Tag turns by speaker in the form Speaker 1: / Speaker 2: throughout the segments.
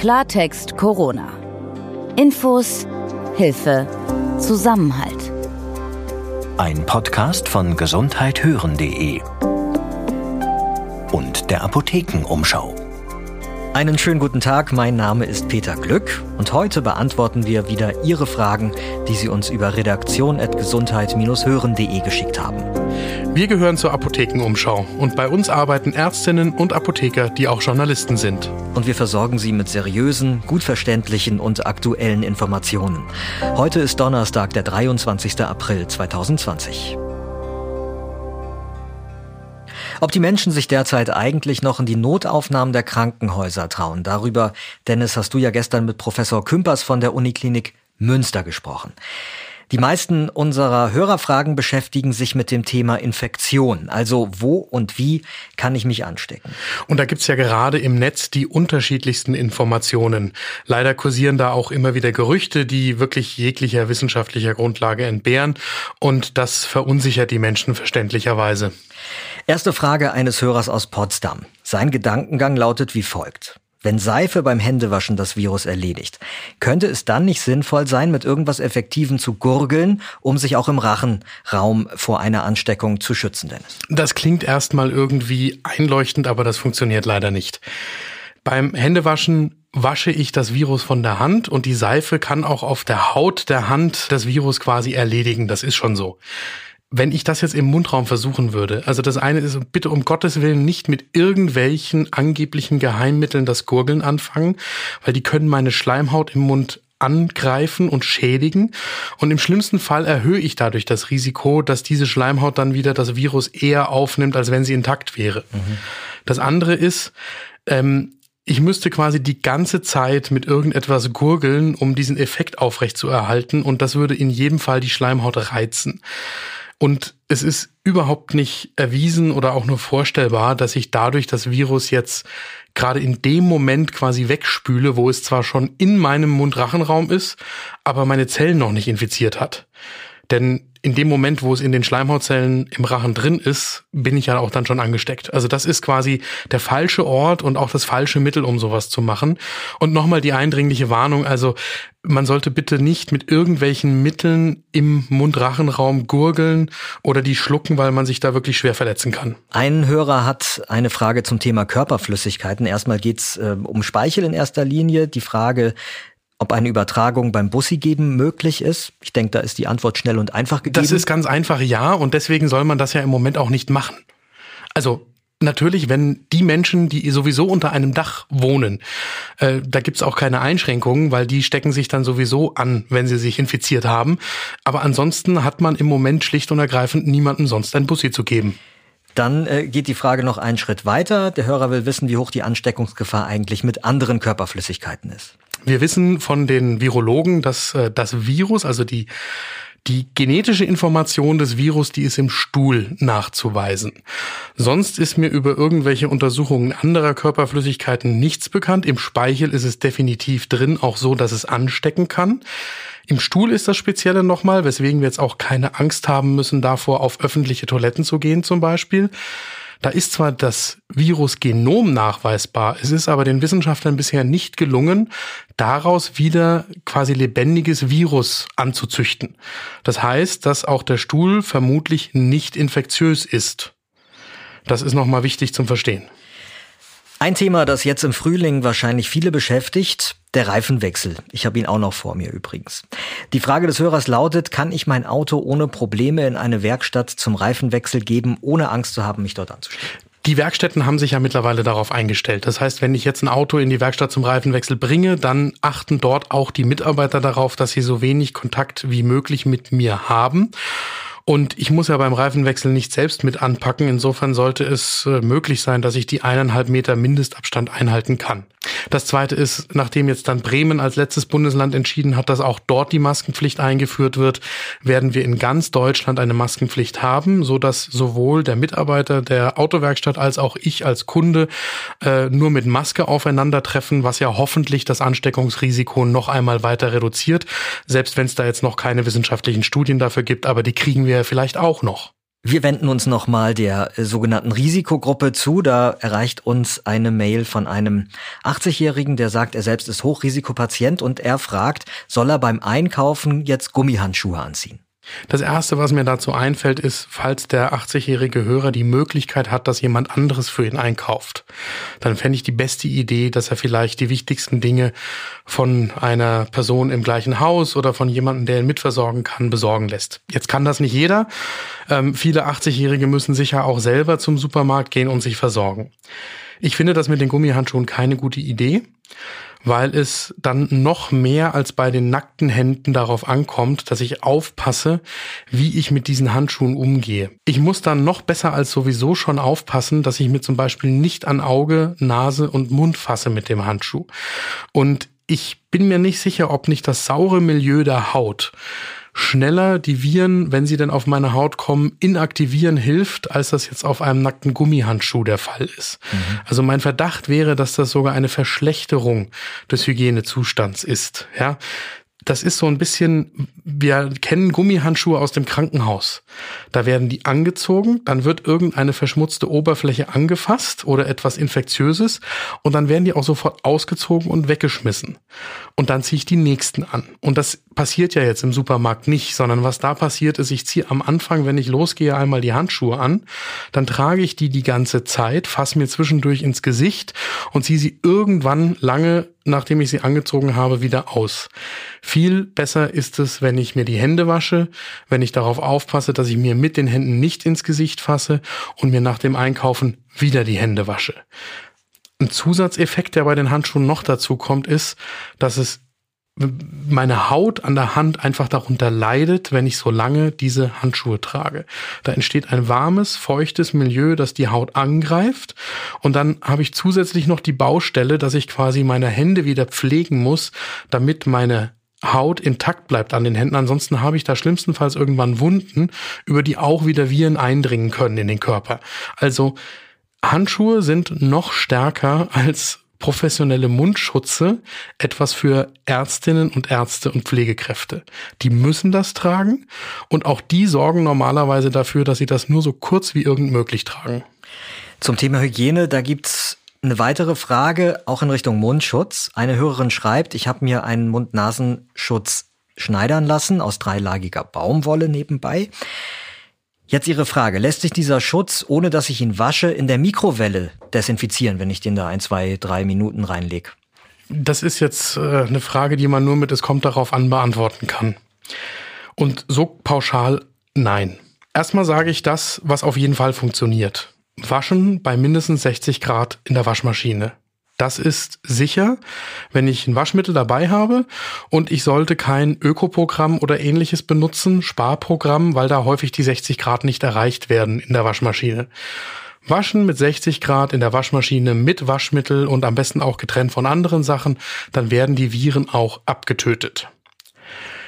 Speaker 1: Klartext Corona. Infos, Hilfe, Zusammenhalt.
Speaker 2: Ein Podcast von gesundheithören.de und der Apothekenumschau.
Speaker 3: Einen schönen guten Tag, mein Name ist Peter Glück und heute beantworten wir wieder Ihre Fragen, die Sie uns über redaktion.gesundheit-hören.de geschickt haben.
Speaker 4: Wir gehören zur Apothekenumschau und bei uns arbeiten Ärztinnen und Apotheker, die auch Journalisten sind.
Speaker 3: Und wir versorgen Sie mit seriösen, gut verständlichen und aktuellen Informationen. Heute ist Donnerstag, der 23. April 2020. Ob die Menschen sich derzeit eigentlich noch in die Notaufnahmen der Krankenhäuser trauen, darüber, Dennis, hast du ja gestern mit Professor Kümpers von der Uniklinik Münster gesprochen. Die meisten unserer Hörerfragen beschäftigen sich mit dem Thema Infektion. Also wo und wie kann ich mich anstecken?
Speaker 4: Und da gibt's ja gerade im Netz die unterschiedlichsten Informationen. Leider kursieren da auch immer wieder Gerüchte, die wirklich jeglicher wissenschaftlicher Grundlage entbehren. Und das verunsichert die Menschen verständlicherweise.
Speaker 3: Erste Frage eines Hörers aus Potsdam. Sein Gedankengang lautet wie folgt. Wenn Seife beim Händewaschen das Virus erledigt, könnte es dann nicht sinnvoll sein, mit irgendwas Effektivem zu gurgeln, um sich auch im Rachenraum vor einer Ansteckung zu schützen, Dennis?
Speaker 4: Das klingt erstmal irgendwie einleuchtend, aber das funktioniert leider nicht. Beim Händewaschen wasche ich das Virus von der Hand und die Seife kann auch auf der Haut der Hand das Virus quasi erledigen. Das ist schon so wenn ich das jetzt im Mundraum versuchen würde, also das eine ist, bitte um Gottes Willen nicht mit irgendwelchen angeblichen Geheimmitteln das Gurgeln anfangen, weil die können meine Schleimhaut im Mund angreifen und schädigen. Und im schlimmsten Fall erhöhe ich dadurch das Risiko, dass diese Schleimhaut dann wieder das Virus eher aufnimmt, als wenn sie intakt wäre. Mhm. Das andere ist, ähm, ich müsste quasi die ganze Zeit mit irgendetwas gurgeln, um diesen Effekt aufrecht zu erhalten. Und das würde in jedem Fall die Schleimhaut reizen. Und es ist überhaupt nicht erwiesen oder auch nur vorstellbar, dass ich dadurch das Virus jetzt gerade in dem Moment quasi wegspüle, wo es zwar schon in meinem Mundrachenraum ist, aber meine Zellen noch nicht infiziert hat. Denn in dem Moment, wo es in den Schleimhautzellen im Rachen drin ist, bin ich ja auch dann schon angesteckt. Also das ist quasi der falsche Ort und auch das falsche Mittel, um sowas zu machen. Und nochmal die eindringliche Warnung, also man sollte bitte nicht mit irgendwelchen Mitteln im Mundrachenraum gurgeln oder die schlucken, weil man sich da wirklich schwer verletzen kann.
Speaker 3: Ein Hörer hat eine Frage zum Thema Körperflüssigkeiten. Erstmal geht's äh, um Speichel in erster Linie. Die Frage, ob eine Übertragung beim Bussi geben möglich ist. Ich denke, da ist die Antwort schnell und einfach gegeben.
Speaker 4: Das ist ganz einfach ja und deswegen soll man das ja im Moment auch nicht machen. Also natürlich, wenn die Menschen, die sowieso unter einem Dach wohnen, äh, da gibt's auch keine Einschränkungen, weil die stecken sich dann sowieso an, wenn sie sich infiziert haben. Aber ansonsten hat man im Moment schlicht und ergreifend niemandem sonst ein Bussi zu geben.
Speaker 3: Dann äh, geht die Frage noch einen Schritt weiter. Der Hörer will wissen, wie hoch die Ansteckungsgefahr eigentlich mit anderen Körperflüssigkeiten ist.
Speaker 4: Wir wissen von den Virologen, dass äh, das Virus, also die die genetische Information des Virus, die ist im Stuhl nachzuweisen. Sonst ist mir über irgendwelche Untersuchungen anderer Körperflüssigkeiten nichts bekannt. Im Speichel ist es definitiv drin, auch so, dass es anstecken kann. Im Stuhl ist das Spezielle nochmal, weswegen wir jetzt auch keine Angst haben müssen, davor auf öffentliche Toiletten zu gehen zum Beispiel. Da ist zwar das Virusgenom nachweisbar, es ist aber den Wissenschaftlern bisher nicht gelungen, daraus wieder quasi lebendiges Virus anzuzüchten. Das heißt, dass auch der Stuhl vermutlich nicht infektiös ist. Das ist nochmal wichtig zum Verstehen.
Speaker 3: Ein Thema, das jetzt im Frühling wahrscheinlich viele beschäftigt, der Reifenwechsel. Ich habe ihn auch noch vor mir übrigens. Die Frage des Hörers lautet, kann ich mein Auto ohne Probleme in eine Werkstatt zum Reifenwechsel geben, ohne Angst zu haben, mich dort anzustellen?
Speaker 4: Die Werkstätten haben sich ja mittlerweile darauf eingestellt. Das heißt, wenn ich jetzt ein Auto in die Werkstatt zum Reifenwechsel bringe, dann achten dort auch die Mitarbeiter darauf, dass sie so wenig Kontakt wie möglich mit mir haben. Und ich muss ja beim Reifenwechsel nicht selbst mit anpacken. Insofern sollte es äh, möglich sein, dass ich die eineinhalb Meter Mindestabstand einhalten kann. Das zweite ist, nachdem jetzt dann Bremen als letztes Bundesland entschieden hat, dass auch dort die Maskenpflicht eingeführt wird, werden wir in ganz Deutschland eine Maskenpflicht haben, so dass sowohl der Mitarbeiter der Autowerkstatt als auch ich als Kunde äh, nur mit Maske aufeinandertreffen, was ja hoffentlich das Ansteckungsrisiko noch einmal weiter reduziert, selbst wenn es da jetzt noch keine wissenschaftlichen Studien dafür gibt, aber die kriegen wir vielleicht auch noch.
Speaker 3: Wir wenden uns nochmal der äh, sogenannten Risikogruppe zu. Da erreicht uns eine Mail von einem 80-Jährigen, der sagt, er selbst ist Hochrisikopatient und er fragt, soll er beim Einkaufen jetzt Gummihandschuhe anziehen?
Speaker 4: Das Erste, was mir dazu einfällt, ist, falls der 80-jährige Hörer die Möglichkeit hat, dass jemand anderes für ihn einkauft, dann fände ich die beste Idee, dass er vielleicht die wichtigsten Dinge von einer Person im gleichen Haus oder von jemandem, der ihn mitversorgen kann, besorgen lässt. Jetzt kann das nicht jeder. Ähm, viele 80-Jährige müssen sicher auch selber zum Supermarkt gehen und sich versorgen. Ich finde das mit den Gummihandschuhen keine gute Idee weil es dann noch mehr als bei den nackten Händen darauf ankommt, dass ich aufpasse, wie ich mit diesen Handschuhen umgehe. Ich muss dann noch besser als sowieso schon aufpassen, dass ich mir zum Beispiel nicht an Auge, Nase und Mund fasse mit dem Handschuh. Und ich bin mir nicht sicher, ob nicht das saure Milieu der Haut schneller die Viren, wenn sie denn auf meine Haut kommen, inaktivieren hilft, als das jetzt auf einem nackten Gummihandschuh der Fall ist. Mhm. Also mein Verdacht wäre, dass das sogar eine Verschlechterung des Hygienezustands ist. Ja, das ist so ein bisschen, wir kennen Gummihandschuhe aus dem Krankenhaus. Da werden die angezogen, dann wird irgendeine verschmutzte Oberfläche angefasst oder etwas Infektiöses und dann werden die auch sofort ausgezogen und weggeschmissen. Und dann ziehe ich die nächsten an. Und das passiert ja jetzt im Supermarkt nicht, sondern was da passiert ist, ich ziehe am Anfang, wenn ich losgehe, einmal die Handschuhe an, dann trage ich die die ganze Zeit, fasse mir zwischendurch ins Gesicht und ziehe sie irgendwann lange nachdem ich sie angezogen habe, wieder aus. Viel besser ist es, wenn ich mir die Hände wasche, wenn ich darauf aufpasse, dass ich mir mit den Händen nicht ins Gesicht fasse und mir nach dem Einkaufen wieder die Hände wasche. Ein Zusatzeffekt, der bei den Handschuhen noch dazu kommt, ist, dass es meine Haut an der Hand einfach darunter leidet, wenn ich so lange diese Handschuhe trage. Da entsteht ein warmes, feuchtes Milieu, das die Haut angreift. Und dann habe ich zusätzlich noch die Baustelle, dass ich quasi meine Hände wieder pflegen muss, damit meine Haut intakt bleibt an den Händen. Ansonsten habe ich da schlimmstenfalls irgendwann Wunden, über die auch wieder Viren eindringen können in den Körper. Also Handschuhe sind noch stärker als professionelle Mundschutze etwas für Ärztinnen und Ärzte und Pflegekräfte. Die müssen das tragen und auch die sorgen normalerweise dafür, dass sie das nur so kurz wie irgend möglich tragen.
Speaker 3: Zum Thema Hygiene, da gibt's eine weitere Frage, auch in Richtung Mundschutz. Eine Hörerin schreibt, ich habe mir einen Mund-Nasenschutz schneidern lassen aus dreilagiger Baumwolle nebenbei. Jetzt Ihre Frage. Lässt sich dieser Schutz, ohne dass ich ihn wasche, in der Mikrowelle desinfizieren, wenn ich den da ein, zwei, drei Minuten reinlege?
Speaker 4: Das ist jetzt äh, eine Frage, die man nur mit es kommt darauf an beantworten kann. Und so pauschal nein. Erstmal sage ich das, was auf jeden Fall funktioniert. Waschen bei mindestens 60 Grad in der Waschmaschine. Das ist sicher, wenn ich ein Waschmittel dabei habe und ich sollte kein Ökoprogramm oder ähnliches benutzen, Sparprogramm, weil da häufig die 60 Grad nicht erreicht werden in der Waschmaschine. Waschen mit 60 Grad in der Waschmaschine mit Waschmittel und am besten auch getrennt von anderen Sachen, dann werden die Viren auch abgetötet.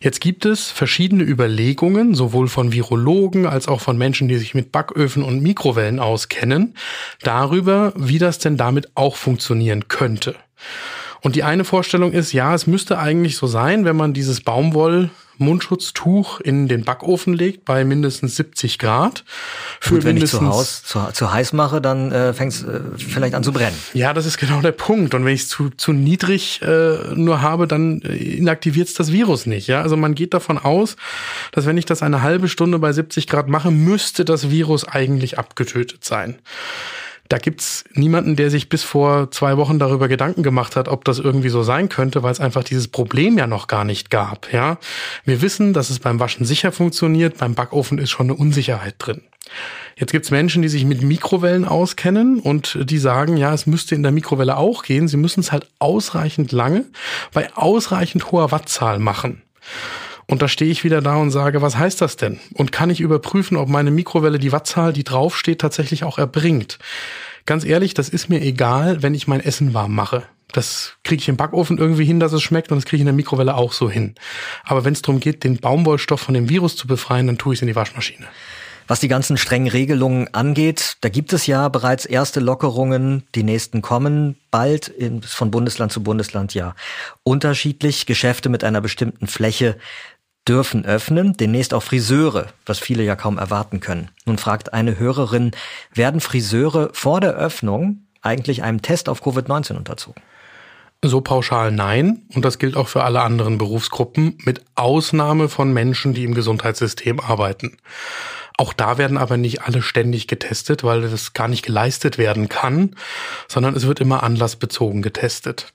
Speaker 4: Jetzt gibt es verschiedene Überlegungen, sowohl von Virologen als auch von Menschen, die sich mit Backöfen und Mikrowellen auskennen, darüber, wie das denn damit auch funktionieren könnte. Und die eine Vorstellung ist, ja, es müsste eigentlich so sein, wenn man dieses Baumwoll Mundschutztuch in den Backofen legt bei mindestens 70 Grad.
Speaker 3: Für Gut, wenn mindestens, ich zu, Haus, zu, zu heiß mache, dann äh, fängt es äh, vielleicht an zu brennen.
Speaker 4: Ja, das ist genau der Punkt. Und wenn ich es zu, zu niedrig äh, nur habe, dann äh, inaktiviert es das Virus nicht. Ja, also man geht davon aus, dass wenn ich das eine halbe Stunde bei 70 Grad mache, müsste das Virus eigentlich abgetötet sein. Da gibt's niemanden, der sich bis vor zwei Wochen darüber Gedanken gemacht hat, ob das irgendwie so sein könnte, weil es einfach dieses Problem ja noch gar nicht gab. Ja, wir wissen, dass es beim Waschen sicher funktioniert, beim Backofen ist schon eine Unsicherheit drin. Jetzt gibt's Menschen, die sich mit Mikrowellen auskennen und die sagen, ja, es müsste in der Mikrowelle auch gehen. Sie müssen es halt ausreichend lange bei ausreichend hoher Wattzahl machen. Und da stehe ich wieder da und sage, was heißt das denn? Und kann ich überprüfen, ob meine Mikrowelle die Wattzahl, die draufsteht, tatsächlich auch erbringt? Ganz ehrlich, das ist mir egal, wenn ich mein Essen warm mache. Das kriege ich im Backofen irgendwie hin, dass es schmeckt und das kriege ich in der Mikrowelle auch so hin. Aber wenn es darum geht, den Baumwollstoff von dem Virus zu befreien, dann tue ich es in die Waschmaschine.
Speaker 3: Was die ganzen strengen Regelungen angeht, da gibt es ja bereits erste Lockerungen. Die nächsten kommen bald von Bundesland zu Bundesland ja unterschiedlich. Geschäfte mit einer bestimmten Fläche dürfen öffnen, demnächst auch Friseure, was viele ja kaum erwarten können. Nun fragt eine Hörerin, werden Friseure vor der Öffnung eigentlich einem Test auf Covid-19 unterzogen?
Speaker 4: So pauschal nein. Und das gilt auch für alle anderen Berufsgruppen, mit Ausnahme von Menschen, die im Gesundheitssystem arbeiten. Auch da werden aber nicht alle ständig getestet, weil das gar nicht geleistet werden kann, sondern es wird immer anlassbezogen getestet.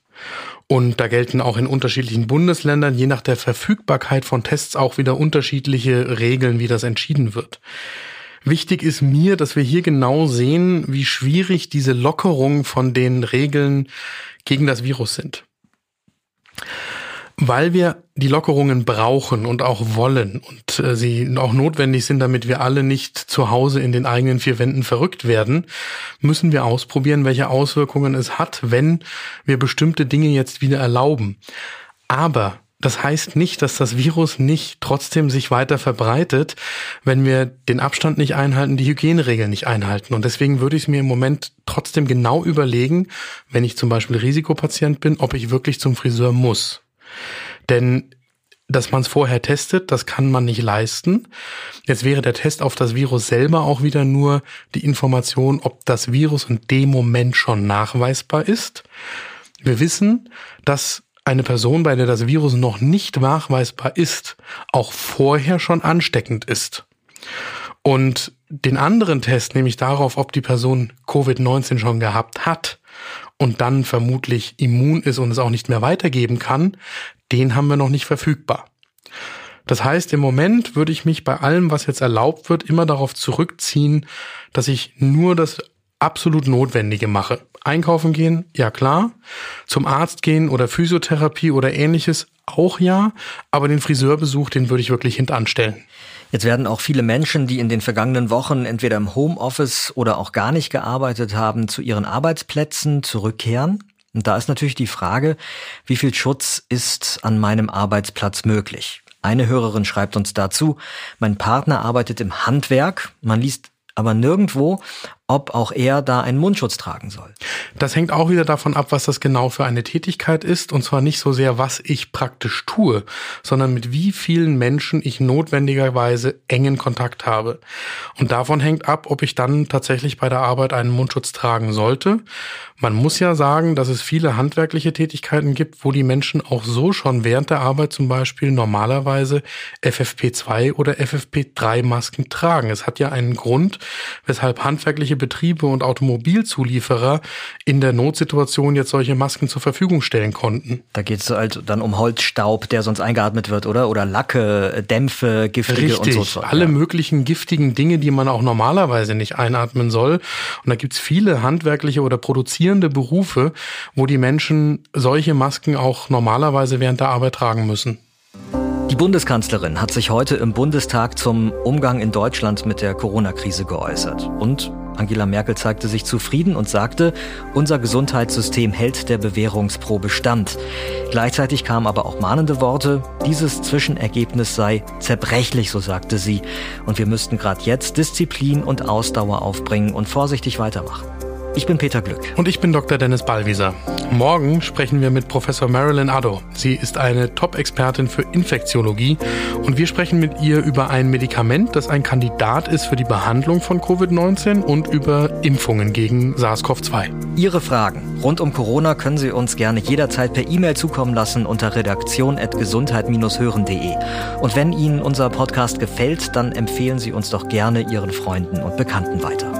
Speaker 4: Und da gelten auch in unterschiedlichen Bundesländern je nach der Verfügbarkeit von Tests auch wieder unterschiedliche Regeln, wie das entschieden wird. Wichtig ist mir, dass wir hier genau sehen, wie schwierig diese Lockerung von den Regeln gegen das Virus sind weil wir die Lockerungen brauchen und auch wollen und äh, sie auch notwendig sind, damit wir alle nicht zu Hause in den eigenen vier Wänden verrückt werden, müssen wir ausprobieren, welche Auswirkungen es hat, wenn wir bestimmte Dinge jetzt wieder erlauben. Aber das heißt nicht, dass das Virus nicht trotzdem sich weiter verbreitet, wenn wir den Abstand nicht einhalten, die Hygieneregeln nicht einhalten. Und deswegen würde ich es mir im Moment trotzdem genau überlegen, wenn ich zum Beispiel Risikopatient bin, ob ich wirklich zum Friseur muss. Denn dass man es vorher testet, das kann man nicht leisten. Jetzt wäre der Test auf das Virus selber auch wieder nur die Information, ob das Virus in dem Moment schon nachweisbar ist. Wir wissen, dass eine Person, bei der das Virus noch nicht nachweisbar ist, auch vorher schon ansteckend ist. Und den anderen Test, nämlich darauf, ob die Person Covid-19 schon gehabt hat und dann vermutlich immun ist und es auch nicht mehr weitergeben kann, den haben wir noch nicht verfügbar. Das heißt, im Moment würde ich mich bei allem, was jetzt erlaubt wird, immer darauf zurückziehen, dass ich nur das absolut Notwendige mache. Einkaufen gehen, ja klar. Zum Arzt gehen oder Physiotherapie oder ähnliches, auch ja. Aber den Friseurbesuch, den würde ich wirklich hintanstellen.
Speaker 3: Jetzt werden auch viele Menschen, die in den vergangenen Wochen entweder im Homeoffice oder auch gar nicht gearbeitet haben, zu ihren Arbeitsplätzen zurückkehren. Und da ist natürlich die Frage, wie viel Schutz ist an meinem Arbeitsplatz möglich? Eine Hörerin schreibt uns dazu, mein Partner arbeitet im Handwerk, man liest aber nirgendwo, ob auch er da einen Mundschutz tragen soll.
Speaker 4: Das hängt auch wieder davon ab, was das genau für eine Tätigkeit ist. Und zwar nicht so sehr, was ich praktisch tue, sondern mit wie vielen Menschen ich notwendigerweise engen Kontakt habe. Und davon hängt ab, ob ich dann tatsächlich bei der Arbeit einen Mundschutz tragen sollte. Man muss ja sagen, dass es viele handwerkliche Tätigkeiten gibt, wo die Menschen auch so schon während der Arbeit zum Beispiel normalerweise FFP2 oder FFP3 Masken tragen. Es hat ja einen Grund, weshalb handwerkliche Betriebe und Automobilzulieferer in der Notsituation jetzt solche Masken zur Verfügung stellen konnten.
Speaker 3: Da geht es halt dann um Holzstaub, der sonst eingeatmet wird, oder? Oder Lacke, Dämpfe, giftige
Speaker 4: Richtig,
Speaker 3: und so.
Speaker 4: Alle ja. möglichen giftigen Dinge, die man auch normalerweise nicht einatmen soll. Und da gibt's viele handwerkliche oder produzierende Berufe, wo die Menschen solche Masken auch normalerweise während der Arbeit tragen müssen.
Speaker 3: Die Bundeskanzlerin hat sich heute im Bundestag zum Umgang in Deutschland mit der Corona-Krise geäußert. Und Angela Merkel zeigte sich zufrieden und sagte, unser Gesundheitssystem hält der Bewährungsprobe stand. Gleichzeitig kamen aber auch mahnende Worte, dieses Zwischenergebnis sei zerbrechlich, so sagte sie, und wir müssten gerade jetzt Disziplin und Ausdauer aufbringen und vorsichtig weitermachen. Ich bin Peter Glück.
Speaker 4: Und ich bin Dr. Dennis Ballwieser. Morgen sprechen wir mit Professor Marilyn Addo. Sie ist eine Top-Expertin für Infektiologie und wir sprechen mit ihr über ein Medikament, das ein Kandidat ist für die Behandlung von Covid-19 und über Impfungen gegen SARS-CoV-2.
Speaker 3: Ihre Fragen rund um Corona können Sie uns gerne jederzeit per E-Mail zukommen lassen unter redaktion.gesundheit-hören.de. Und wenn Ihnen unser Podcast gefällt, dann empfehlen Sie uns doch gerne Ihren Freunden und Bekannten weiter.